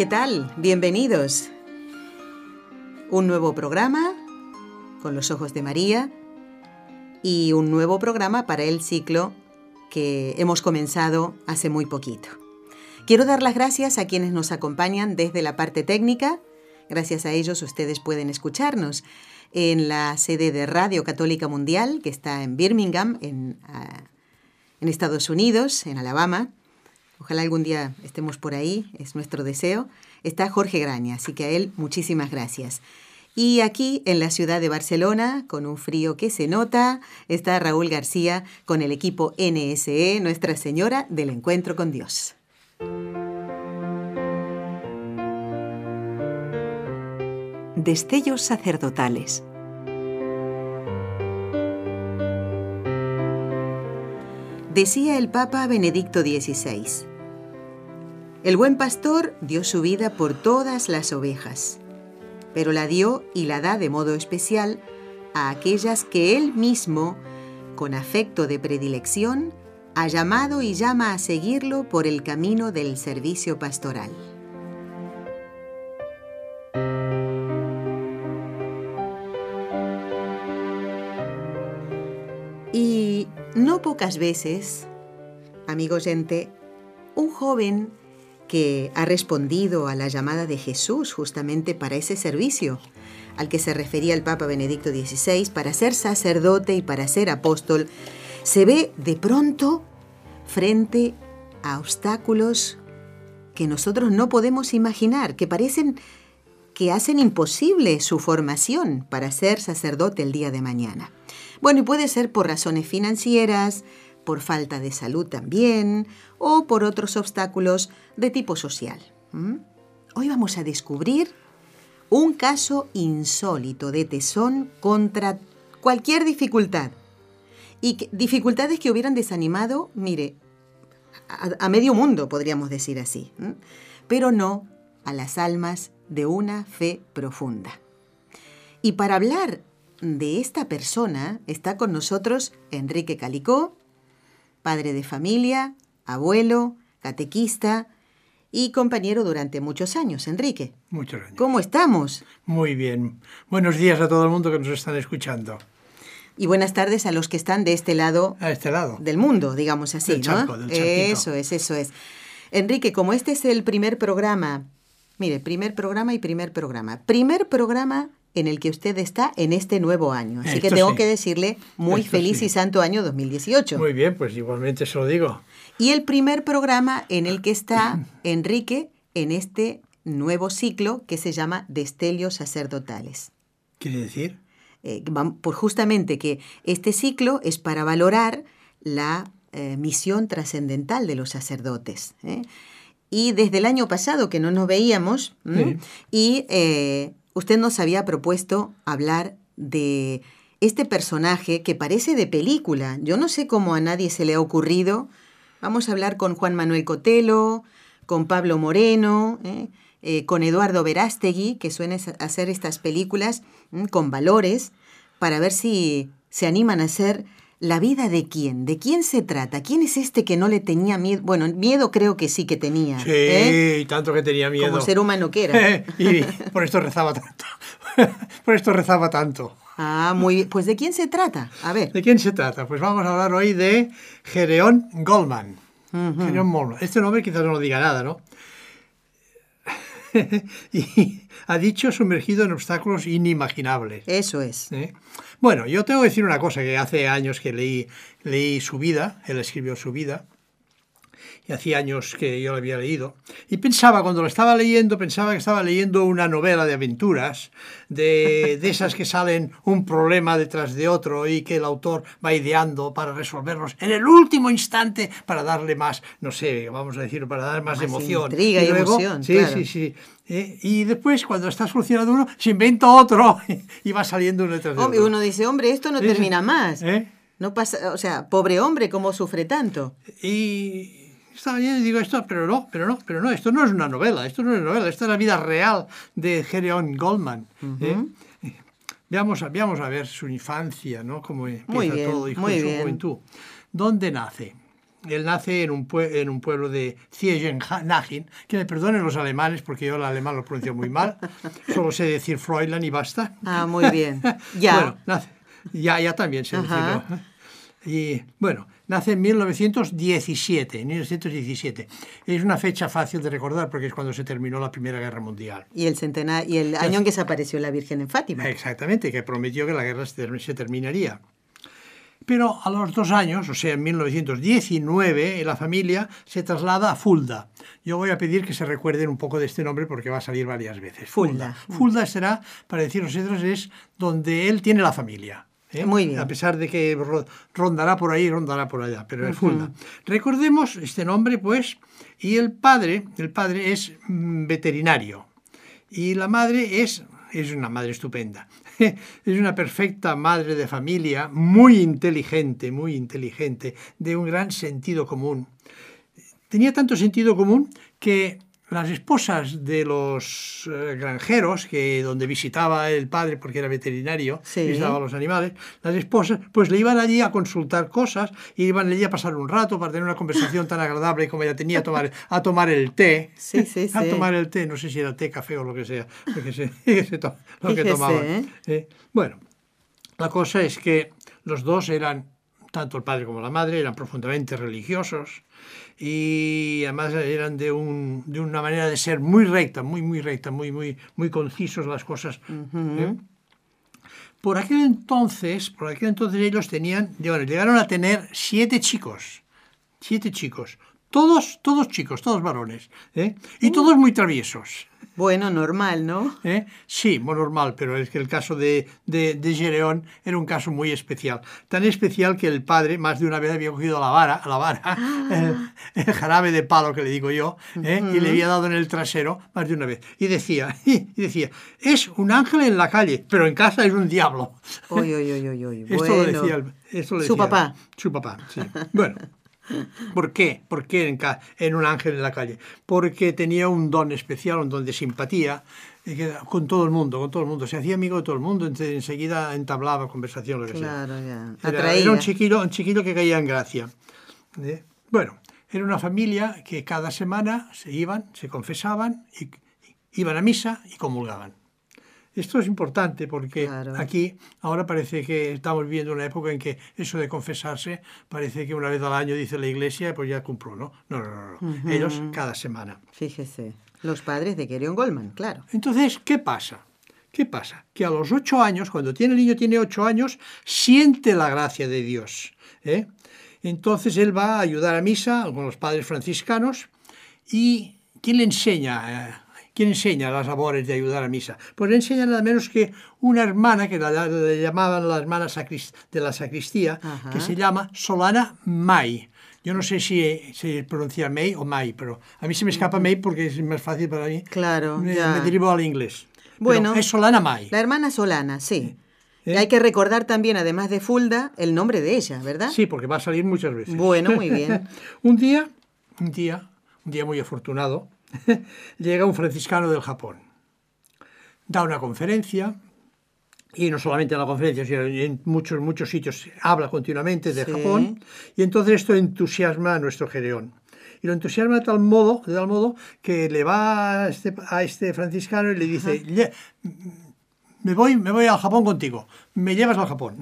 ¿Qué tal? Bienvenidos. Un nuevo programa con los ojos de María y un nuevo programa para el ciclo que hemos comenzado hace muy poquito. Quiero dar las gracias a quienes nos acompañan desde la parte técnica. Gracias a ellos ustedes pueden escucharnos en la sede de Radio Católica Mundial, que está en Birmingham, en, ah, en Estados Unidos, en Alabama. Ojalá algún día estemos por ahí, es nuestro deseo. Está Jorge Graña, así que a él muchísimas gracias. Y aquí en la ciudad de Barcelona, con un frío que se nota, está Raúl García con el equipo NSE, Nuestra Señora del Encuentro con Dios. Destellos sacerdotales. Decía el Papa Benedicto XVI, el buen pastor dio su vida por todas las ovejas, pero la dio y la da de modo especial a aquellas que él mismo, con afecto de predilección, ha llamado y llama a seguirlo por el camino del servicio pastoral. Y no pocas veces, amigo oyente, un joven que ha respondido a la llamada de Jesús justamente para ese servicio al que se refería el Papa Benedicto XVI, para ser sacerdote y para ser apóstol, se ve de pronto frente a obstáculos que nosotros no podemos imaginar, que parecen que hacen imposible su formación para ser sacerdote el día de mañana. Bueno, y puede ser por razones financieras, por falta de salud también, o por otros obstáculos de tipo social. Hoy vamos a descubrir un caso insólito de tesón contra cualquier dificultad. Y dificultades que hubieran desanimado, mire, a, medio mundo, podríamos decir así, pero no a las almas de una fe profunda. Y para hablar de esta persona está con nosotros Enrique Calicó, padre de familia, abuelo, catequista y compañero durante muchos años. Enrique. Muchos años. ¿Cómo estamos? Muy bien. Buenos días a todo el mundo que nos están escuchando. Y buenas tardes a los que están de este lado, a este lado. del mundo, digamos así, del charco, ¿no? Del eso es, eso es. Enrique, como este es el primer programa, mire, primer programa y primer programa. Primer programa en el que usted está en este nuevo año. Así que tengo que decirle muy feliz y santo año 2018. Muy bien, pues igualmente se lo digo. Y el primer programa en el que está Enrique en este nuevo ciclo que se llama Destelios Sacerdotales. ¿Quiere decir? Eh, por justamente que este ciclo es para valorar la eh, misión trascendental de los sacerdotes. ¿eh? Y desde el año pasado que no nos veíamos, y usted nos había propuesto hablar de este personaje que parece de película. Yo no sé cómo a nadie se le ha ocurrido. Vamos a hablar con Juan Manuel Cotelo, con Pablo Moreno, ¿eh? Eh, con Eduardo Verástegui, que suele hacer estas películas con valores, para ver si se animan a hacer la vida de quién, de quién se trata, quién es este que no le tenía miedo. Bueno, miedo creo que sí que tenía. Sí, ¿eh? tanto que tenía miedo. Como ser humano que era. y por esto rezaba tanto. por esto rezaba tanto. Ah, muy bien. Pues ¿de quién se trata? A ver. ¿De quién se trata? Pues vamos a hablar hoy de Gereón Goldman. Gereón Goldman. Este nombre quizás no lo diga nada, ¿no? y ha dicho sumergido en obstáculos inimaginables. Eso es. ¿Eh? Bueno, yo tengo que decir una cosa, que hace años que leí, leí su vida, él escribió su vida, y hacía años que yo lo había leído, y pensaba, cuando lo estaba leyendo, pensaba que estaba leyendo una novela de aventuras, de, de esas que salen un problema detrás de otro y que el autor va ideando para resolverlos en el último instante para darle más, no sé, vamos a decirlo, para dar más, Más emoción. intriga y luego- emoción, Sí, claro. sí, sí. Eh, y después, cuando está solucionado uno, se inventa otro y va saliendo uno detrás de otro. uno dice, hombre, esto no sí. termina más. ¿Eh? No pasa, o sea, pobre hombre, ¿cómo sufre tanto? Y estaba y digo esto, pero no, pero no, pero no, esto no es una novela, esto no es una novela, esto es la vida real de Gereon Goldman. ¿eh? Veamos, a- veamos a ver su infancia, ¿no? Cómo empieza bien, todo y su bien. juventud. ¿Dónde nace? Él nace en un, en un pueblo de Ziegenhagen, que me perdonen los alemanes porque yo el alemán lo pronuncio muy mal, solo sé decir Fräulein y basta. Ah, muy bien. Ya. Bueno, nace, ya, ya también sé Ajá. decirlo. Y bueno, nace en 1917, en 1917. Es una fecha fácil de recordar porque es cuando se terminó la Primera Guerra Mundial. y el centenario, y el año en que se apareció la Virgen en Fátima. Exactamente, que prometió que la guerra se term- se terminaría. Pero a los dos años, o sea, en 1919, la familia se traslada a Fulda. Yo voy a pedir que se recuerden un poco de este nombre porque va a salir varias veces. Fulda. Fulda será, para decir nosotros, es donde él tiene la familia. ¿Eh? Muy bien. A pesar de que ro- rondará por ahí, rondará por allá, pero es Fulda. Recordemos este nombre, pues, y el padre, el padre es mm, veterinario. Y la madre es, es una madre estupenda. Es una perfecta madre de familia, muy inteligente, muy inteligente, de un gran sentido común. Tenía tanto sentido común que las esposas de los eh, granjeros, que donde visitaba el padre porque era veterinario, Sí. visitaba a los animales, las esposas pues le iban allí a consultar cosas y iban allí a pasar un rato para tener una conversación tan agradable como ella tenía a tomar, a tomar el té. Sí, sí, A tomar el té, no sé si era té, café o lo que sea, lo que, se, lo tomaban. ¿eh? Eh, Bueno, la cosa es que los dos eran, tanto el padre como la madre, eran profundamente religiosos y además eran de, un, de una manera de ser muy recta, muy, muy recta, muy, muy, muy concisos las cosas. ¿eh? Por aquel entonces, por aquel entonces ellos tenían, bueno, llegaron a tener siete chicos, siete chicos, todos, todos chicos, todos varones, ¿eh? y todos muy traviesos. Bueno, normal, ¿no? ¿Eh? Sí, muy normal, pero es que el caso de, de, de Gereón era un caso muy especial. Tan especial que el padre más de una vez había cogido la vara, la vara el, el jarabe de palo que le digo yo, ¿eh? y le había dado en el trasero más de una vez. Y decía, y decía, es un ángel en la calle, pero en casa es un diablo. Uy, uy, uy. Esto Bueno. lo decía, el- esto lo Su decía- papá. Su papá, sí. Bueno. ¿Por qué? ¿Por qué en, un ángel en la calle? Porque tenía un don especial, un don de simpatía que- con todo el mundo, con todo el mundo. Se hacía amigo de todo el mundo, enseguida entablaba conversación, lo que sea. Ya. Era, un chiquillo, un chiquillo que caía en gracia. ¿eh? Bueno, era una familia que cada semana se iban, se confesaban, y- iban a misa y comulgaban. Esto es importante porque Claro. aquí ahora parece que estamos viviendo una época en que eso de confesarse parece que una vez al año dice la iglesia pues ya cumplo, ¿no? No, no, no. no. Ellos cada semana. Fíjese. Los padres de Gerion Goldman, claro. Entonces, ¿qué pasa? ¿Qué pasa? Que a los ocho años, cuando tiene el niño tiene ocho años, siente la gracia de Dios. ¿eh? Entonces él va a ayudar a misa con los padres franciscanos y ¿quién le enseña? ¿Quién enseña las labores de ayudar a misa? Pues le enseña nada menos que una hermana que la, le llamaban la hermana de la sacristía, Ajá. que se llama Solana May. Yo no sé si se pronuncia May o May, pero a mí se me escapa May porque es más fácil para mí. Claro, Me, ya. me derivo al inglés. Pero Bueno. es Solana May. La hermana Solana, sí. ¿Eh? Y hay que recordar también, además de Fulda, el nombre de ella, ¿verdad? Sí, porque va a salir muchas veces. Bueno, muy bien. un día, un día, un día muy afortunado, llega un franciscano del Japón. Da una conferencia, y no solamente en la conferencia, sino en muchos, muchos sitios, habla continuamente de Sí. Japón, y entonces esto entusiasma a nuestro Gereón. Y lo entusiasma de tal modo, de tal modo que le va a este, a este franciscano y le dice, "Lle- me voy, me voy al Japón contigo, me llevas al Japón.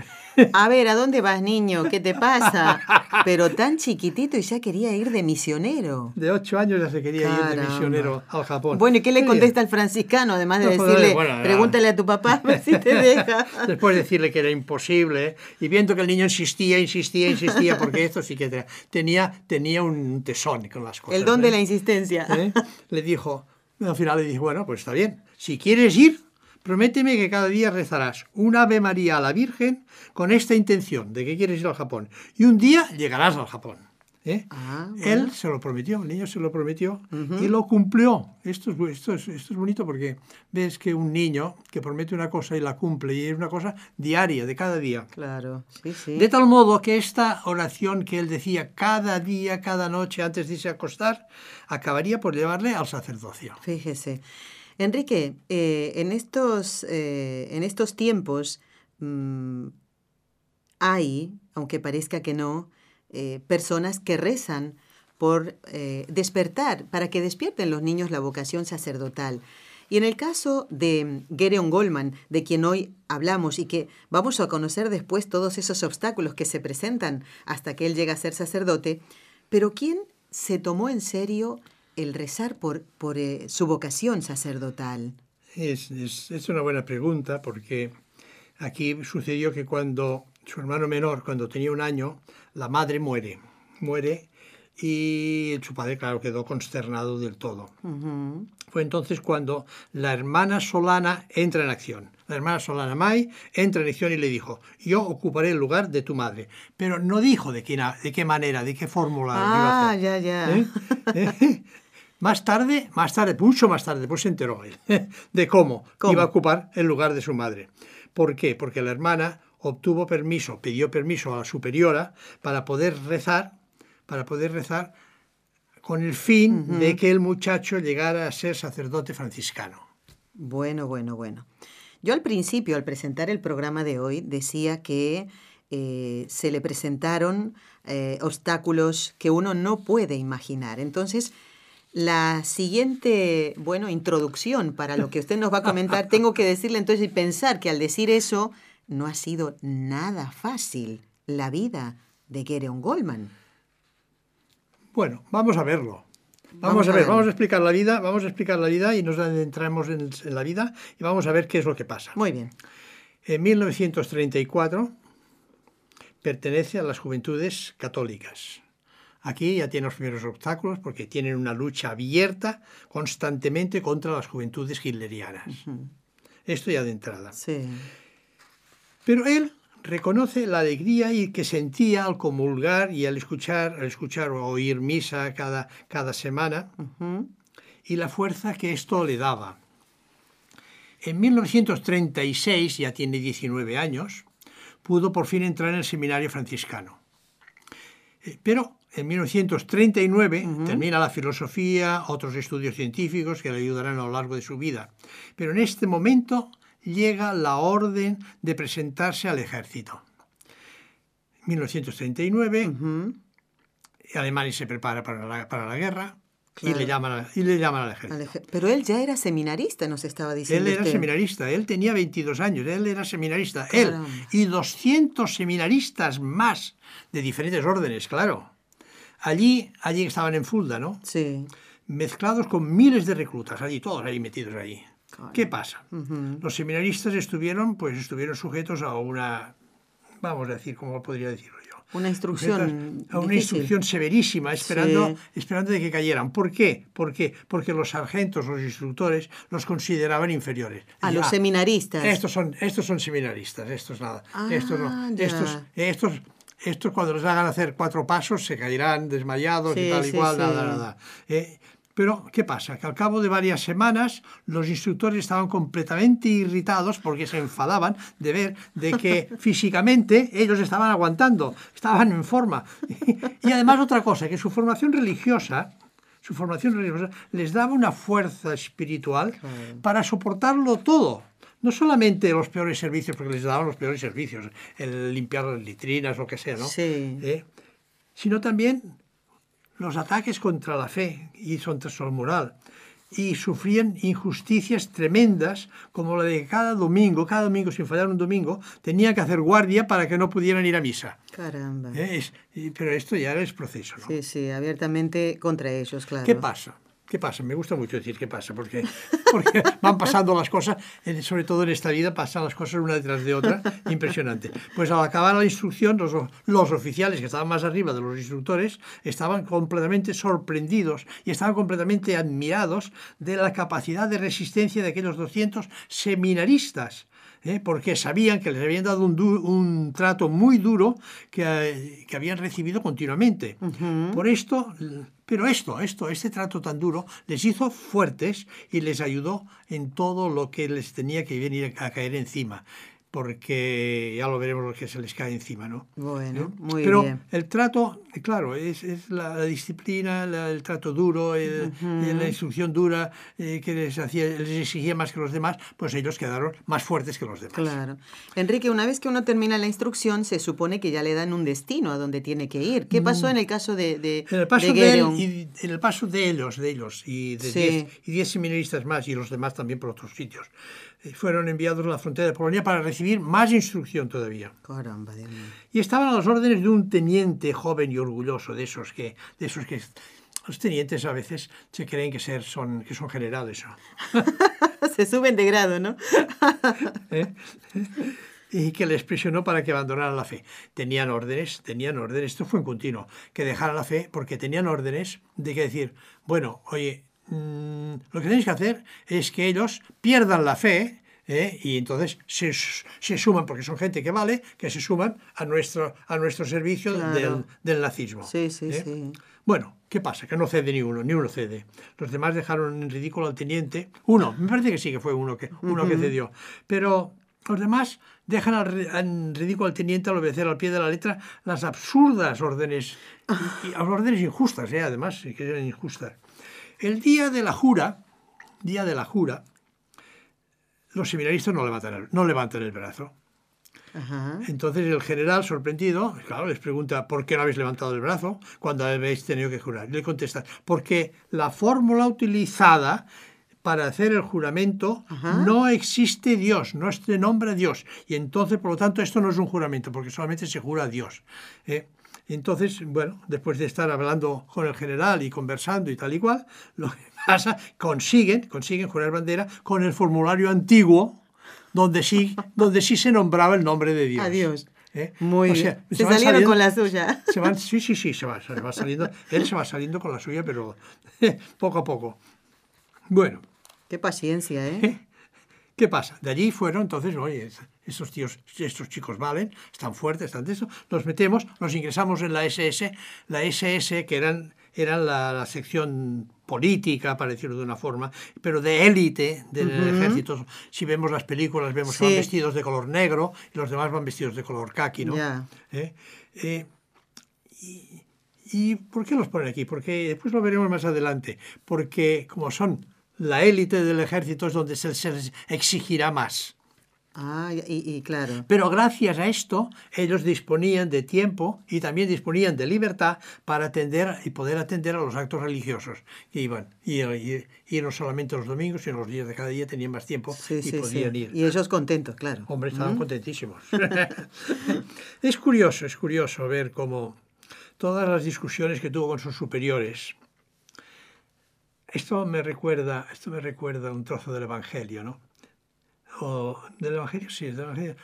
A ver, ¿a dónde vas, niño? ¿Qué te pasa? Pero tan chiquitito y ya quería ir de misionero. De ocho años ya se quería ir de misionero al Japón. Bueno, ¿y qué le contesta al franciscano? Además de No, decirle, bueno, pregúntale a tu papá a ver si te deja. Después de decirle que era imposible, y viendo que el niño insistía, insistía, insistía, porque esto sí que te- tenía, tenía un tesón con las cosas. El don de ¿eh? la insistencia. ¿Eh? Le dijo, al final le dijo, bueno, pues está bien, si quieres ir, prométeme que cada día rezarás un Ave María a la Virgen con esta intención de que quieres ir al Japón. Y un día llegarás al Japón. ¿eh? Ah, Él se lo prometió, el niño se lo prometió y lo cumplió. Esto es, esto, es, esto es bonito porque ves que un niño que promete una cosa y la cumple y es una cosa diaria, de cada día. Claro, sí, sí. De tal modo que esta oración que él decía cada día, cada noche antes de irse a acostar, acabaría por llevarle al sacerdocio. Fíjese. Enrique, eh, en, estos, eh, en estos tiempos mm, hay, aunque parezca que no, eh, personas que rezan por despertar, para que despierten los niños la vocación sacerdotal. Y en el caso de Gereon Goldman, de quien hoy hablamos y que vamos a conocer después todos esos obstáculos que se presentan hasta que él llega a ser sacerdote, pero ¿quién se tomó en serio el rezar por, por eh, su vocación sacerdotal? Es, es- es una buena pregunta porque aquí sucedió que cuando su hermano menor, cuando tenía un año, la madre muere, muere y su padre, claro, quedó consternado del todo. Fue entonces cuando la hermana Solana entra en acción. La hermana Solana May entra en acción y le dijo, yo ocuparé el lugar de tu madre. Pero no dijo de qué, na- de qué manera, de qué fórmula lo iba a Ah, hacer. ya, ya. ¿Eh? ¿Eh? Más tarde, más tarde, mucho más tarde, pues se enteró él de cómo, ¿Cómo? iba a ocupar el lugar de su madre. ¿Por qué? Porque la hermana obtuvo permiso, pidió permiso a la superiora para poder rezar, para poder rezar con el fin de que el muchacho llegara a ser sacerdote franciscano. Bueno, bueno, bueno. Yo al principio, al presentar el programa de hoy, decía que eh, se le presentaron eh, obstáculos que uno no puede imaginar. Entonces, la siguiente, bueno, introducción para lo que usted nos va a comentar, tengo que decirle entonces y pensar que al decir eso, no ha sido nada fácil la vida de Gereon Goldman. Bueno, vamos a verlo. Vamos, Vamos a a ver, vamos a explicar la vida, vamos a explicar la vida y nos adentramos en, en la vida y vamos a ver qué es lo que pasa. Muy bien. En 1934 pertenece a las Juventudes Católicas. Aquí ya tiene los primeros obstáculos porque tienen una lucha abierta constantemente contra las juventudes hitlerianas. Esto ya de entrada. Sí. Pero él reconoce la alegría y que sentía al comulgar y al escuchar, al escuchar o oír misa cada, cada semana y la fuerza que esto le daba. En 1936, ya tiene 19 años, pudo por fin entrar en el seminario franciscano. Eh, Pero en 1939 termina la filosofía, otros estudios científicos que le ayudarán a lo largo de su vida. Pero en este momento llega la orden de presentarse al ejército. 1939, Ujú. Alemania se prepara para la, para la guerra y, Claro. le llaman, a- y le llaman al ejército. Pero él ya era seminarista, nos estaba Él diciendo. era usted. seminarista, él tenía 22 años, él era seminarista, él y 200 seminaristas más de diferentes órdenes, claro. Allí, allí estaban en Fulda, ¿no? Sí. Mezclados con miles de reclutas, allí, todos ahí metidos allí. Claro. ¿Qué pasa? Los seminaristas estuvieron, pues estuvieron sujetos a una, vamos a decir, ¿cómo podría decirlo yo? Una instrucción. Sujetos a una difícil. instrucción severísima, esperando, Sí. esperando de que cayeran. ¿Por qué? ¿Por qué? Porque los sargentos, los instructores, los consideraban inferiores. A Decían, los "Ah, seminaristas. estos son, estos son seminaristas, estos nada. estos no. Ah, ya. Estos, estos, estos cuando les hagan hacer cuatro pasos se caerán desmayados y tal sí, sí. nada, nada. Eh, pero, ¿qué pasa? Que al cabo de varias semanas los instructores estaban completamente irritados porque se enfadaban de ver de que físicamente ellos estaban aguantando, estaban en forma. Y además otra cosa, que su formación religiosa, su formación religiosa les daba una fuerza espiritual para soportarlo todo. No solamente los peores servicios, porque les daban los peores servicios, el limpiar las litrinas, lo que sea, ¿no? Sí. ¿Eh? Sino también los ataques contra la fe y contra su moral. y sufrían injusticias tremendas, como la de cada domingo, cada domingo, sin fallar un domingo, tenían que hacer guardia para que no pudieran ir a misa. Caramba. ¿Eh? Es- pero esto ya es proceso, ¿no? Sí, sí, abiertamente contra ellos, claro. ¿Qué pasa? ¿Qué pasa? Me gusta mucho decir qué pasa, porque, porque van pasando las cosas, sobre todo en esta vida, pasan las cosas una detrás de otra, impresionante. Pues al acabar la instrucción, los, los oficiales que estaban más arriba de los instructores estaban completamente sorprendidos y estaban completamente admirados de la capacidad de resistencia de aquellos 200 seminaristas. ¿eh? porque sabían que les habían dado un, un trato muy duro que, eh, que habían recibido continuamente. Por esto, pero esto, esto, este trato tan duro les hizo fuertes y les ayudó en todo lo que les tenía que venir a caer encima. Porque ya lo veremos lo que se les cae encima, ¿no? Bueno, ¿Eh? muy Pero bien. el trato, eh, claro, es, es la, la disciplina, la- el trato duro, el- eh, la instrucción dura eh, que les, hacía, les exigía más que los demás, pues ellos quedaron más fuertes que los demás. Claro. Enrique, una vez que uno termina la instrucción, se supone que ya le dan un destino a donde tiene que ir. ¿Qué pasó en el caso de, de, Mm. En el paso de de, él y en el paso de ellos, de ellos y de Sí. 10 y 10 seminaristas más y los demás también por otros sitios, eh, fueron enviados a la frontera de Polonia para recibir más instrucción todavía. Caramba, Dios mío. Y estaban a las órdenes de un teniente joven y orgulloso, de esos que, de esos que los tenientes a veces se creen que, ser, son, que son generales. se suben de grado, ¿no? ¿Eh? y que les presionó para que abandonaran la fe. Tenían órdenes, tenían órdenes, esto fue en continuo, que dejaran la fe porque tenían órdenes de que decir, bueno, oye, mm, lo que tenéis que hacer es que ellos pierdan la fe ¿eh? y entonces se, se suman, porque son gente que vale, que se suman a nuestro, a nuestro servicio Claro. del, del nazismo. Sí, sí, ¿eh? sí. Bueno, ¿qué pasa? Que no cede ni uno, ni uno cede. Los demás dejaron en ridículo al teniente. Uno, me parece que sí que fue uno que, uno que cedió. Pero los demás dejan al en ridículo al teniente al obedecer al pie de la letra las absurdas órdenes, y, y órdenes injustas, ¿eh? además, que eran injustas. El día de la jura, día de la jura, los seminaristas no levantan el, no levantan el brazo. Ajá. Entonces el general, sorprendido, claro, les pregunta ¿por qué no habéis levantado el brazo cuando habéis tenido que jurar? Y le contestan, porque la fórmula utilizada para hacer el juramento no existe Dios, no se nombra Dios. Y entonces, por lo tanto, esto no es un juramento, porque solamente se jura a Dios. ¿eh? Entonces, bueno, después de estar hablando con el general y conversando y tal y cual, lo que pasa, consiguen, consiguen jurar bandera con el formulario antiguo, donde sí, donde sí se nombraba el nombre de Dios. Adiós. ¿eh? Muy O bien. sea, Se van salieron saliendo- con la suya. se van- sí, sí, sí, se va, se va saliendo. Él se va saliendo con la suya, pero poco a poco. Bueno, Qué paciencia, ¿eh? ¿qué pasa? De allí fueron, entonces, oye, estos tíos, estos chicos valen, están fuertes, están de eso. Los metemos, los ingresamos en la SS, la SS, que eran, eran la, la sección política, para decirlo de una forma, pero de élite del ejército. Si vemos las películas, vemos que van vestidos de color negro y los demás van vestidos de color caqui, ¿no? ¿Eh? Eh, y, ¿Y por qué los ponen aquí? Porque después lo veremos más adelante. Porque como son la élite del ejército es donde se, se les exigirá más. Ah, y, y claro. Pero gracias a esto ellos disponían de tiempo y también disponían de libertad para atender y poder atender a los actos religiosos que iban. Y, y- y no solamente los domingos, sino los días de cada día tenían más tiempo Sí, y sí, sí. podían ir. Y ellos contentos, claro. Hombre, estaban contentísimos. es curioso, es curioso ver cómo todas las discusiones que tuvo con sus superiores. Esto me recuerda, esto me recuerda un trozo del Evangelio, ¿no? O del Evangelio, sí, del Evangelio.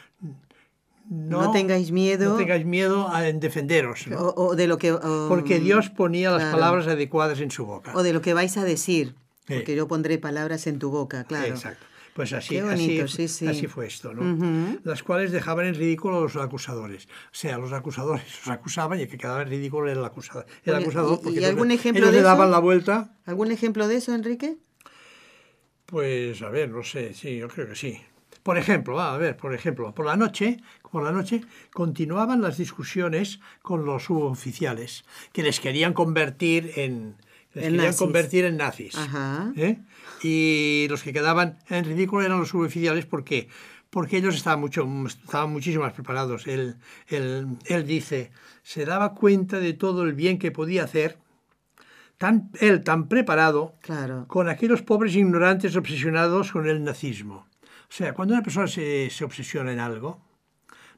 No tengáis miedo. No tengáis miedo a- en defenderos, ¿no? O, o de lo que. Porque Dios ponía las claro. palabras adecuadas en su boca. O de lo que vais a decir. Sí. Porque yo pondré palabras en tu boca, claro. Exacto. Pues así, bonito, así, sí, sí. así fue esto, ¿no? Las cuales dejaban en ridículo a los acusadores. O sea, los acusadores los acusaban y el que quedaba en ridículo era el acusador. El acusador ¿y- porque y algún ejemplo ellos de le daban eso? la vuelta. ¿Algún ejemplo de eso, Enrique? Pues, a ver, no sé, sí, yo creo que sí. Por ejemplo, a ver, por ejemplo, por la noche, por la noche continuaban las discusiones con los suboficiales que les querían convertir en les En querían nazis. convertir en nazis. Ajá. ¿eh? Y los que quedaban en ridículo eran los suboficiales, ¿por qué? Porque ellos estaban, mucho, estaban muchísimo más preparados. Él, él, él dice, se daba cuenta de todo el bien que podía hacer, tan, él tan preparado Claro. con aquellos pobres ignorantes obsesionados con el nazismo. O sea, cuando una persona se, se obsesiona en algo,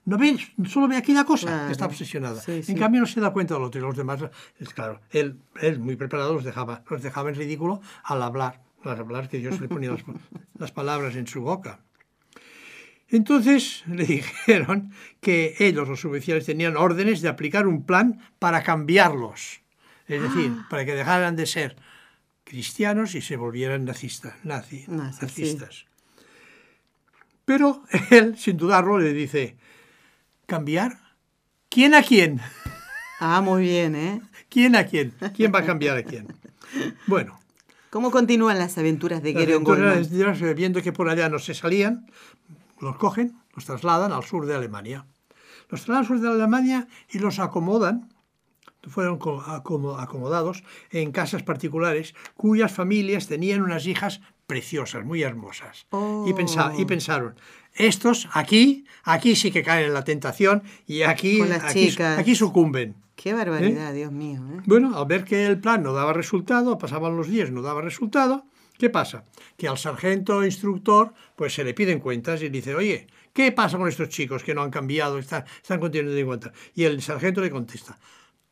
no ve, solo ve aquella cosa Claro. que está obsesionada. Sí, sí. En cambio, no se da cuenta de lo otro. y Los demás, es claro, él, él muy preparado los dejaba, los dejaba en ridículo al hablar, al hablar que Dios le ponía las, las palabras en su boca. Entonces le dijeron que ellos, los oficiales, tenían órdenes de aplicar un plan para cambiarlos. Es decir, Ah. para que dejaran de ser cristianos y se volvieran nazistas, nazi- sí. nazistas. Pero él, sin dudarlo, le dice, ¿cambiar? ¿Quién a quién? Ah, muy bien, ¿eh? ¿Quién a quién? ¿Quién va a cambiar a quién? Bueno, ¿Cómo continúan las aventuras de aventuras, Goldman? Viendo que por allá no se salían, los cogen, los trasladan al sur de Alemania. Los trasladan al sur de Alemania y los acomodan, fueron co- acomo- acomodados en casas particulares cuyas familias tenían unas hijas preciosas, muy hermosas. Y, pensa- y Oh. pensaron, estos aquí, aquí sí que caen en la tentación y aquí, aquí, aquí sucumben. Qué barbaridad, Dios mío. ¿eh? Bueno, al ver que el plan no daba resultado, pasaban los días, no daba resultado, ¿qué pasa? Que al sargento instructor pues se le piden cuentas y dice, oye, ¿qué pasa con estos chicos que no han cambiado, están, están continuando en cuenta? Y el sargento le contesta,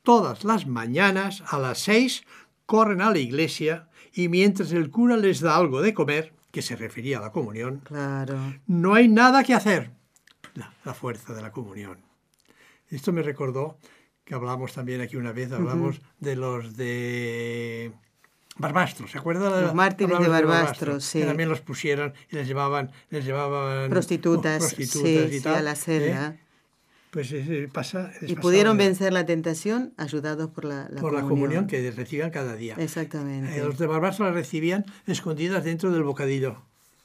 todas las mañanas a las seis corren a la iglesia y mientras el cura les da algo de comer, que se refería a la comunión, Claro. no hay nada que hacer. La, la fuerza de la comunión. Esto me recordó que hablamos también aquí una vez, hablamos de los de Barbastro, ¿se acuerda? Los mártires Hablamos de Barbastro, sí. Que también los pusieron y les llevaban, les llevaban Prostitutas, prostitutas sí, y sí, tal, a la celda. ¿eh? Pues eh, pasa, Y pudieron de- vencer la tentación ayudados por la, la por la comunión que recibían cada día. Exactamente. Eh, los de Barbastro las recibían escondidas dentro del bocadillo.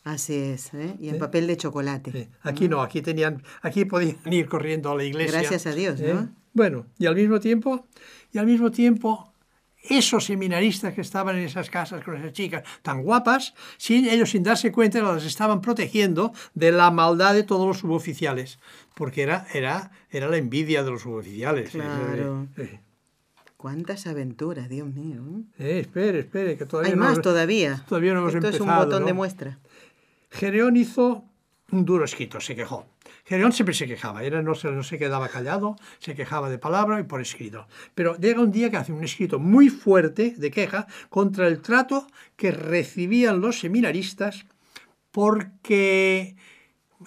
Así es, ¿eh? Y en papel de chocolate. Sí, Aquí no, aquí tenían, aquí podían ir corriendo a la iglesia. Gracias a Dios, ¿eh? ¿no? Bueno, y al mismo tiempo, y al mismo tiempo, esos seminaristas que estaban en esas casas con esas chicas tan guapas, sin ellos sin darse cuenta las estaban protegiendo de la maldad de todos los suboficiales, porque era, era, era la envidia de los suboficiales. Claro. Eh, Cuántas aventuras, Dios mío. ¿eh? eh, espere, espere, que todavía Hay no más hemos- todavía. todavía no hemos Esto es un botón de muestra. Gereón hizo un duro escrito, se quejó. Gereón siempre se quejaba, era, no, se, no se quedaba callado, se quejaba de palabra y por escrito. Pero llega un día que hace un escrito muy fuerte de queja contra el trato que recibían los seminaristas porque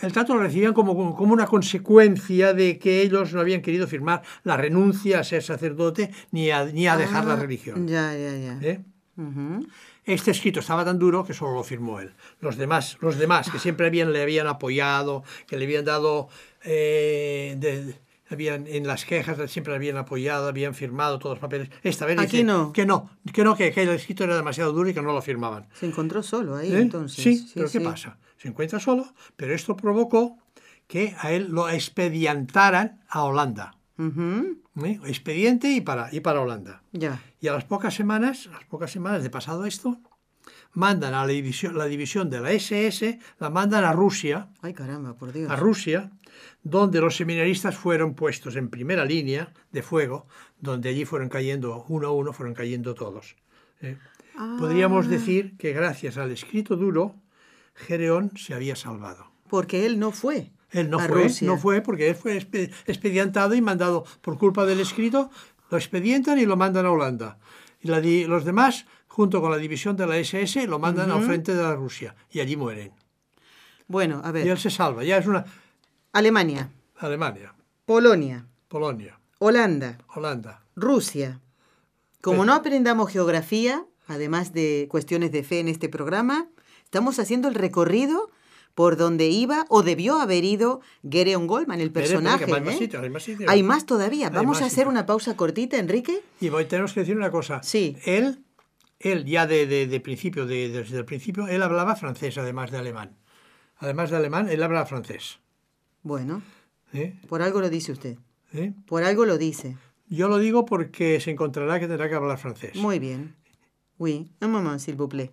el trato lo recibían como, como una consecuencia de que ellos no habían querido firmar la renuncia a ser sacerdote ni a, ni a dejar la Ah, religión. Ya, ya, ya. ¿eh? Ujú. Este escrito estaba tan duro que solo lo firmó él. Los demás, los demás que siempre habían, le habían apoyado, que le habían dado, eh, de- habían, en las quejas siempre le habían apoyado, habían firmado todos los papeles. Esta vez Aquí dice no. que no, que no, que, que el escrito era demasiado duro y que no lo firmaban. Se encontró solo ahí, ¿Eh? entonces. sí, pero ¿qué sí. pasa? Se encuentra solo, pero esto provocó que a él lo expedientaran a Holanda. ¿eh? Expediente y para, y para Holanda. Ya. Y a las pocas semanas, a las pocas semanas de pasado esto, mandan a la división, la división de la SS, la mandan a Rusia, Ay, caramba, por Dios. a Rusia, donde los seminaristas fueron puestos en primera línea de fuego, donde allí fueron cayendo uno a uno, fueron cayendo todos. ¿eh? Ah. Podríamos decir que gracias al escrito duro, Gereón se había salvado. Porque él no fue. Él no a fue, Rusia. no fue porque él fue expe- expedientado y mandado por culpa del escrito, lo expedientan y lo mandan a Holanda. Y la di- los demás, junto con la división de la SS, lo mandan al frente de la Rusia y allí mueren. Bueno, a Y ver. él se salva, ya es una Alemania, Alemania, Polonia, Polonia, Holanda, Holanda. Rusia. Como Pues- no aprendamos geografía, además de cuestiones de fe en este programa, estamos haciendo el recorrido por donde iba o debió haber ido Gereon Goldman, el personaje. hay más ¿eh? sitios, hay más sitios. Hay más todavía. Hay Vamos más a hacer sitios. una pausa cortita, Enrique. Y voy, tenemos que decir una cosa. Sí. Él, él ya de, de- de principio, de- desde el principio, él hablaba francés además de alemán. Además de alemán, él habla francés. Bueno, ¿eh? por algo lo dice usted. ¿Eh? Por algo lo dice. Yo lo digo porque se encontrará que tendrá que hablar francés. Muy bien. Oui, un moment, s'il vous plaît.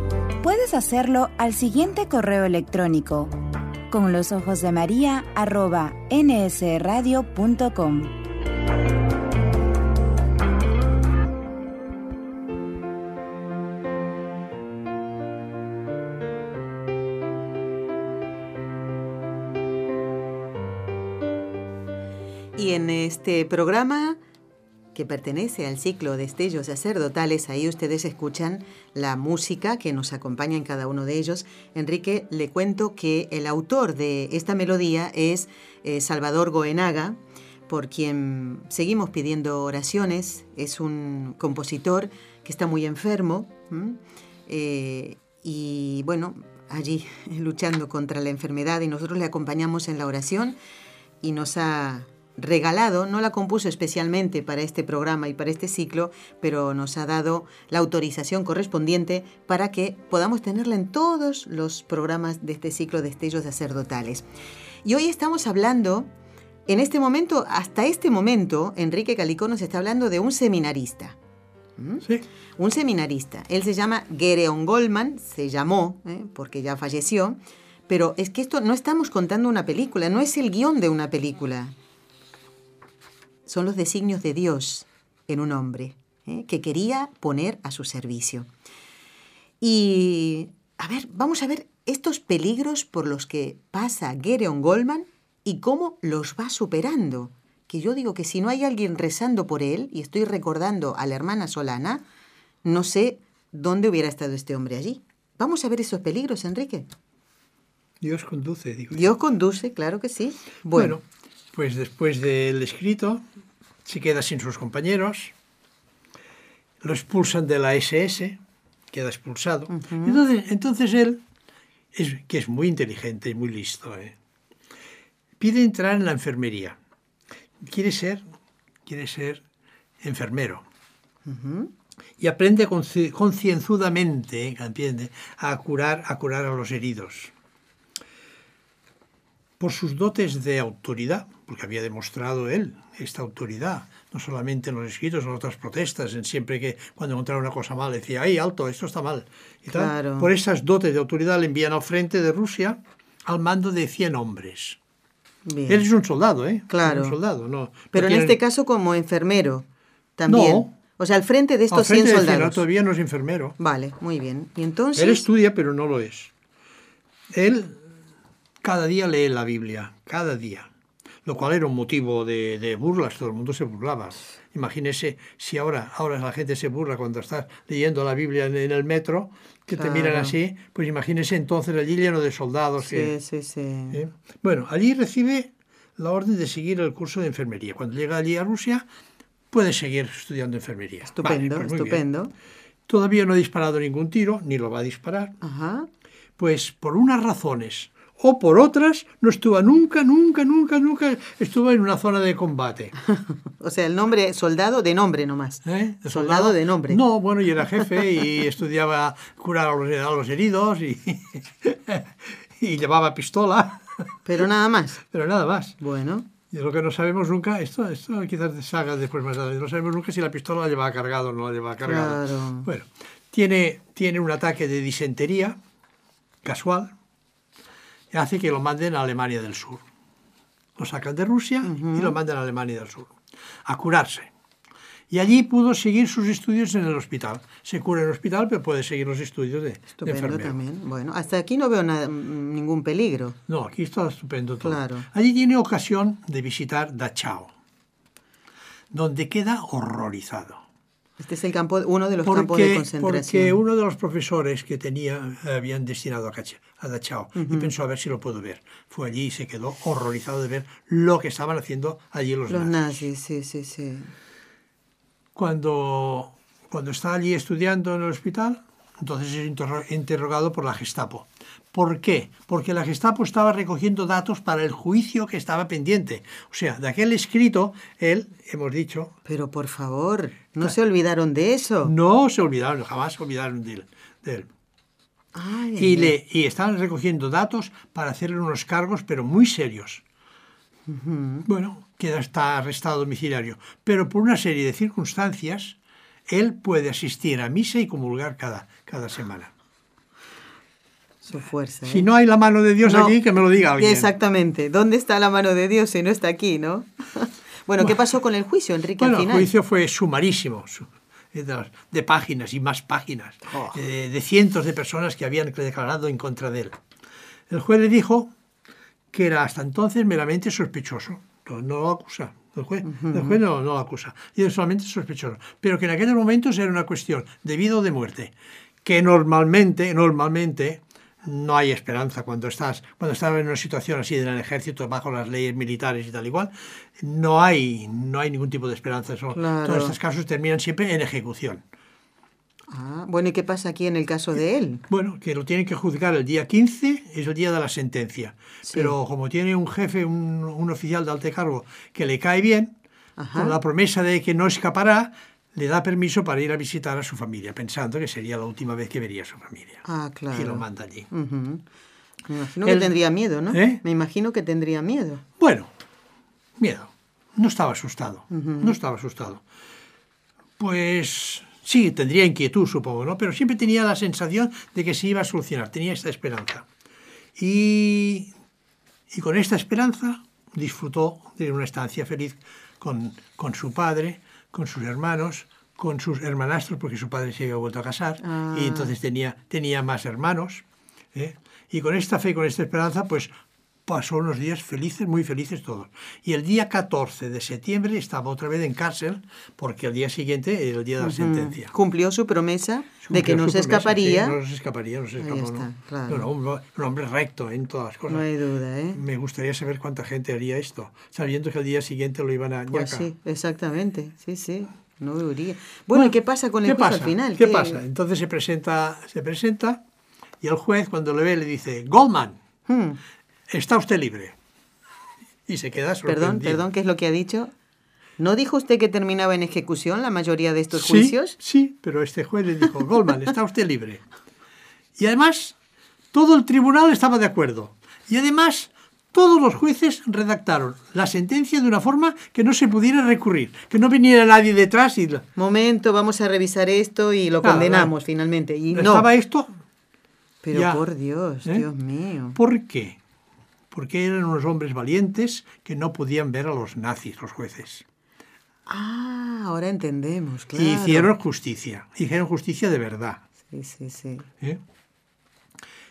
Puedes hacerlo al siguiente correo electrónico con los ojos de María arroba nsradio.com. Y en este programa que pertenece al ciclo de Estellos Sacerdotales, ahí ustedes escuchan la música que nos acompaña en cada uno de ellos. Enrique, le cuento que el autor de esta melodía es eh, Salvador Goenaga, por quien seguimos pidiendo oraciones. Es un compositor que está muy enfermo eh, y bueno, allí luchando contra la enfermedad y nosotros le acompañamos en la oración y nos ha regalado, no la compuso especialmente para este programa y para este ciclo, pero nos ha dado la autorización correspondiente para que podamos tenerla en todos los programas de este ciclo de estellos sacerdotales. Y hoy estamos hablando, en este momento, hasta este momento, Enrique Calicó nos está hablando de un seminarista. ¿Mm? Sí. Un seminarista. Él se llama Gereon Goldman, se llamó, ¿eh? porque ya falleció, pero es que esto no estamos contando una película, no es el guion de una película son los designios de Dios en un hombre ¿eh? que quería poner a su servicio. Y, a ver, vamos a ver estos peligros por los que pasa Gereon Goldman y cómo los va superando. Que yo digo que si no hay alguien rezando por él, y estoy recordando a la hermana Solana, no sé dónde hubiera estado este hombre allí. Vamos a ver esos peligros, Enrique. Dios conduce, digo. Dios conduce, claro que sí. Bueno, Bueno, pues después del escrito se queda sin sus compañeros, lo expulsan de la SS, queda expulsado. entonces, entonces él, es, que es muy inteligente y muy listo, ¿eh? pide entrar en la enfermería. Quiere ser, quiere ser enfermero. Y aprende conci- concienzudamente, ¿eh? a curar, a curar a los heridos por sus dotes de autoridad, porque había demostrado él esta autoridad, no solamente en los escritos, en otras protestas, en siempre que cuando encontraba una cosa mal decía, ¡ay, alto, esto está mal! Y tal. Claro. Por esas dotes de autoridad le envían al frente de Rusia al mando de 100 hombres. bien. Él es un soldado, ¿eh? Claro. Un soldado, no. Pero no en este caso como enfermero también. No. O sea, al frente de estos frente 100 de 100, soldados. todavía no es enfermero. Vale, muy bien. Y entonces... Él estudia, pero no lo es. Él cada día lee la Biblia, cada día. Lo cual era un motivo de, de burlas, todo el mundo se burlaba. Imagínese si ahora, ahora la gente se burla cuando estás leyendo la Biblia en, en el metro, que te miran así, pues imagínese entonces allí lleno de soldados. Sí, que- sí, sí. ¿eh? Bueno, allí recibe la orden de seguir el curso de enfermería. Cuando llega allí a Rusia, puede seguir estudiando enfermería. Estupendo, Vale, pues bien. estupendo. Todavía no ha disparado ningún tiro, ni lo va a disparar. Ajá. Pues por unas razones o por otras, no estuvo nunca, nunca, nunca, nunca estuvo en una zona de combate. O sea, el nombre, soldado de nombre nomás. ¿eh? De Soldado de nombre. No, bueno, y era jefe y estudiaba curar a los, a los heridos y, y llevaba pistola, Pero nada más. pero nada más. Bueno, Y lo que no sabemos nunca, esto, esto quizás se haga después más tarde, no sabemos nunca si la pistola la llevaba cargada o no la llevaba cargada. Claro. Bueno, tiene, tiene un ataque de disentería casual hace que lo manden a Alemania del Sur. Lo sacan de Rusia y lo mandan a Alemania del Sur a curarse. Y allí pudo seguir sus estudios en el hospital. Se cura en el hospital, pero puede seguir los estudios de, de estupendo enfermero. también. Bueno, hasta aquí no veo nada- mm, ningún peligro. No, aquí está estupendo todo. Claro. Allí tiene ocasión de visitar Dachau, donde queda horrorizado. Este es el campo, uno de los campos de Porque, concentración. porque uno de los profesores que tenía habían destinado a, Cacha- a Dachau y pensó a ver si lo puedo ver. Fue allí y se quedó horrorizado de ver lo que estaban haciendo allí los, Los nazis. nazis, sí, sí, sí. Cuando, cuando está allí estudiando en el hospital, entonces es interro- interrogado por la Gestapo ¿Por qué? Porque la Gestapo estaba recogiendo datos para el juicio que estaba pendiente. O sea, de aquel escrito, él, hemos dicho... Pero por favor, ¿no se olvidaron de eso? No se olvidaron, jamás se olvidaron de él. De él. Ay, Y, le, y estaban recogiendo datos para hacerle unos cargos, pero muy serios. Bueno, queda está arrestado domiciliario. Pero por una serie de circunstancias, él puede asistir a misa y comulgar cada, cada semana. Su fuerza. Si ¿eh? no hay la mano de Dios No. aquí, que me lo diga alguien. Exactamente. ¿Dónde está la mano de Dios si no está aquí, no? bueno, ¿qué pasó con el juicio, Enrique, Bueno, al el juicio fue sumarísimo, de páginas y más páginas, Oh. eh, de cientos de personas que habían declarado en contra de él. El juez le dijo que era hasta entonces meramente sospechoso, no, no lo acusa. El juez, juez no, no lo acusa, y es solamente sospechoso, pero que en aquellos momentos era una cuestión de vida o de muerte, que normalmente, normalmente no hay esperanza cuando estás cuando estás en una situación así en el ejército bajo las leyes militares y tal igual no hay no hay ningún tipo de esperanza. Eso- Claro. todos estos casos terminan siempre en ejecución Ah, bueno, ¿y qué pasa aquí en el caso de él? bueno que lo tienen que juzgar el día 15 es el día de la sentencia Sí. pero como tiene un jefe un, un oficial de alto cargo que le cae bien Ajá. con la promesa de que no escapará le da permiso para ir a visitar a su familia pensando que sería la última vez que vería a su familia Ah, y claro. lo manda allí. Me imagino que El- tendría miedo, ¿no? ¿Eh? Me imagino que tendría miedo. Bueno, miedo. No estaba asustado. No estaba asustado. Pues sí, tendría inquietud, supongo, ¿no? Pero siempre tenía la sensación de que se iba a solucionar. Tenía esta esperanza. Y, y con esta esperanza disfrutó de una estancia feliz con, con su padre, con sus hermanos, con sus hermanastros, porque su padre se había vuelto a casar, Ah. y entonces tenía, tenía más hermanos. ¿eh? Y con esta fe con esta esperanza, pues pasó unos días felices, muy felices todos. Y el día 14 de septiembre estaba otra vez en cárcel, porque el día siguiente era el día de la sentencia. Cumplió su promesa de que Cumplió no se promesa, escaparía. sí, no se escaparía, no se escapó, está, ¿no? claro. No, un, un hombre recto en todas las cosas. No hay duda, ¿eh? Me gustaría saber cuánta gente haría esto, sabiendo que al día siguiente lo iban a Pues ñaca. sí, exactamente. Sí, sí. No dudaría. Bueno, ¿y qué pasa con el ¿Qué pasa? al final? ¿Qué pasa? Entonces se presenta, se presenta y el juez cuando le ve le dice, Goldman, Hmm, está usted libre. Y se queda sorprendido. Perdón, perdón, ¿qué es lo que ha dicho? ¿No dijo usted que terminaba en ejecución la mayoría de estos Sí, juicios? Sí, pero este juez le dijo, Goldman, está usted libre. Y además, todo el tribunal estaba de acuerdo. Y además, todos los jueces redactaron la sentencia de una forma que no se pudiera recurrir, que no viniera nadie detrás y... Momento, vamos a revisar esto y lo Claro, condenamos finalmente. Y no. Estaba esto... Pero ya. por Dios, ¿Eh? Dios mío. ¿Por qué? Porque eran unos hombres valientes que no podían ver a los nazis, los jueces. Ah, ahora entendemos, claro. Y hicieron justicia, hicieron justicia de verdad. Sí, sí, sí. ¿eh?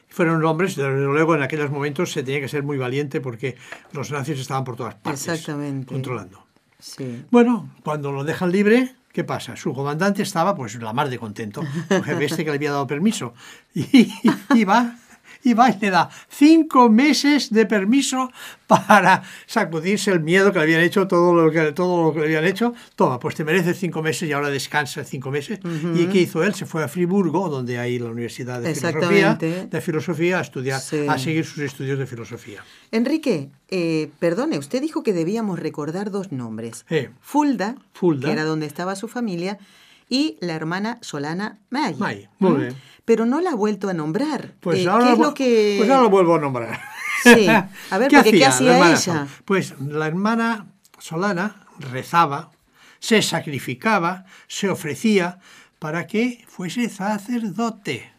Fueron hombres, desde luego en aquellos momentos se tenía que ser muy valiente porque los nazis estaban por todas partes Exactamente. controlando. Sí. Bueno, cuando lo dejan libre, ¿qué pasa? Su comandante estaba pues la mar de contento, el jefe este que le había dado permiso. Y, y va, y va y le da cinco meses de permiso para sacudirse el miedo que le habían hecho, todo lo que, todo lo que le habían hecho. Toma, pues te mereces cinco meses y ahora descansa cinco meses. ¿Y qué hizo él? Se fue a Friburgo, donde hay la Universidad de Filosofía, de Filosofía a estudiar, Sí. a seguir sus estudios de filosofía. Enrique, eh, perdone, usted dijo que debíamos recordar dos nombres. Eh, Fulda, Fulda. que era donde estaba su familia, y la hermana Solana May. May, muy ¿Mm? bien. Pero no la ha vuelto a nombrar. Pues, Eh, ahora, ¿Qué es lo- lo que...? pues ahora lo vuelvo a nombrar. Sí. A ver, porque ¿qué hacía la hermana ella? Sol- Pues la hermana Solana rezaba, se sacrificaba, se ofrecía para que fuese sacerdote.